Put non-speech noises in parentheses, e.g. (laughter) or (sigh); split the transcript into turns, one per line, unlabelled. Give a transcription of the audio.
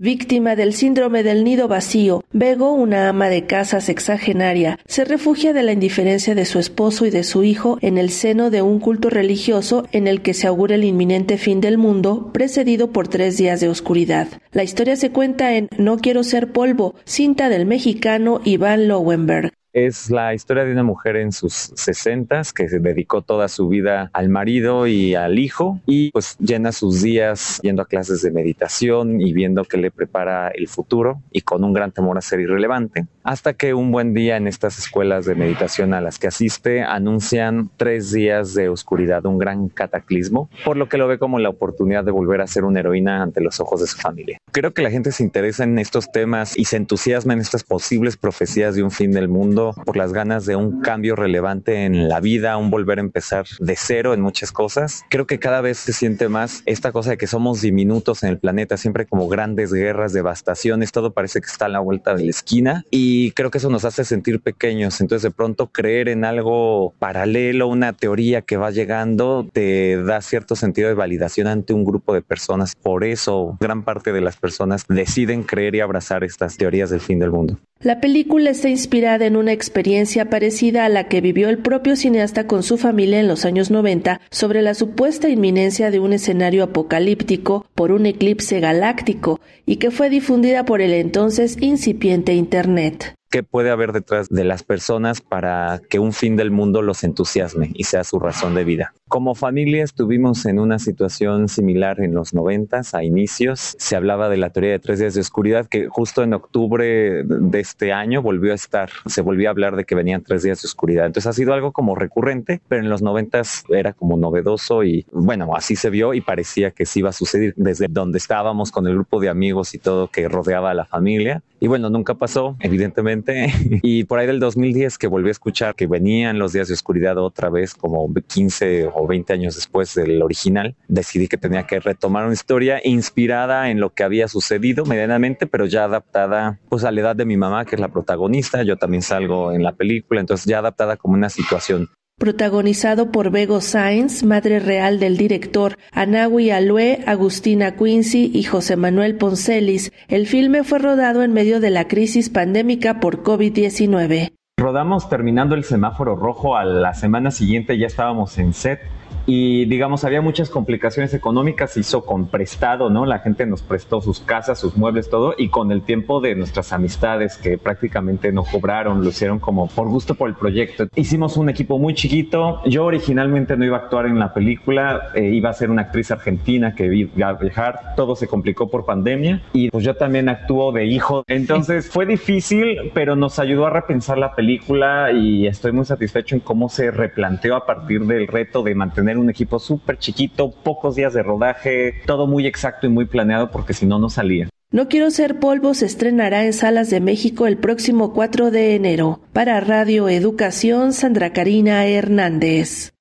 Víctima del síndrome del nido vacío, Bego, una ama de casa sexagenaria, se refugia de la indiferencia de su esposo y de su hijo en el seno de un culto religioso en el que se augura el inminente fin del mundo, precedido por tres días de oscuridad. La historia se cuenta en No quiero ser polvo, cinta del mexicano Iván Lowenberg.
Es la historia de una mujer en sus sesentas que se dedicó toda su vida al marido y al hijo y pues llena sus días yendo a clases de meditación y viendo que le prepara el futuro y con un gran temor a ser irrelevante. Hasta que un buen día en estas escuelas de meditación a las que asiste anuncian tres días de oscuridad, un gran cataclismo, por lo que lo ve como la oportunidad de volver a ser una heroína ante los ojos de su familia. Creo que la gente se interesa en estos temas y se entusiasma en estas posibles profecías de un fin del mundo por las ganas de un cambio relevante en la vida, un volver a empezar de cero en muchas cosas. Creo que cada vez se siente más esta cosa de que somos diminutos en el planeta, siempre como grandes guerras, devastaciones, todo parece que está a la vuelta de la esquina y creo que eso nos hace sentir pequeños. Entonces de pronto creer en algo paralelo, una teoría que va llegando, te da cierto sentido de validación ante un grupo de personas. Por eso gran parte de las personas deciden creer y abrazar estas teorías del fin del mundo.
La película está inspirada en una experiencia parecida a la que vivió el propio cineasta con su familia en los años 90 sobre la supuesta inminencia de un escenario apocalíptico por un eclipse galáctico y que fue difundida por el entonces incipiente Internet
qué puede haber detrás de las personas para que un fin del mundo los entusiasme y sea su razón de vida. Como familia estuvimos en una situación similar en los noventas, a inicios. Se hablaba de la teoría de tres días de oscuridad que justo en octubre de este año volvió a estar. Se volvió a hablar de que venían tres días de oscuridad. Entonces ha sido algo como recurrente, pero en los noventas era como novedoso y bueno, así se vio y parecía que sí iba a suceder desde donde estábamos con el grupo de amigos y todo que rodeaba a la familia. Y bueno, nunca pasó, evidentemente (laughs) y por ahí del 2010 que volví a escuchar que venían los días de oscuridad otra vez, como 15 o 20 años después del original, decidí que tenía que retomar una historia inspirada en lo que había sucedido medianamente, pero ya adaptada pues a la edad de mi mamá, que es la protagonista. Yo también salgo en la película, entonces ya adaptada como una situación
protagonizado por Bego Sainz, madre real del director, Anawi Alue, Agustina Quincy y José Manuel Poncelis. El filme fue rodado en medio de la crisis pandémica por COVID-19.
Rodamos terminando el semáforo rojo, a la semana siguiente ya estábamos en set y digamos había muchas complicaciones económicas, se hizo con prestado, ¿no? La gente nos prestó sus casas, sus muebles, todo y con el tiempo de nuestras amistades que prácticamente no cobraron, lo hicieron como por gusto por el proyecto. Hicimos un equipo muy chiquito, yo originalmente no iba a actuar en la película, eh, iba a ser una actriz argentina que iba a viajar, todo se complicó por pandemia y pues yo también actúo de hijo, entonces fue difícil, pero nos ayudó a repensar la película y estoy muy satisfecho en cómo se replanteó a partir del reto de mantener un equipo súper chiquito, pocos días de rodaje, todo muy exacto y muy planeado porque si no, no salía.
No quiero ser polvo se estrenará en Salas de México el próximo 4 de enero. Para Radio Educación, Sandra Karina Hernández.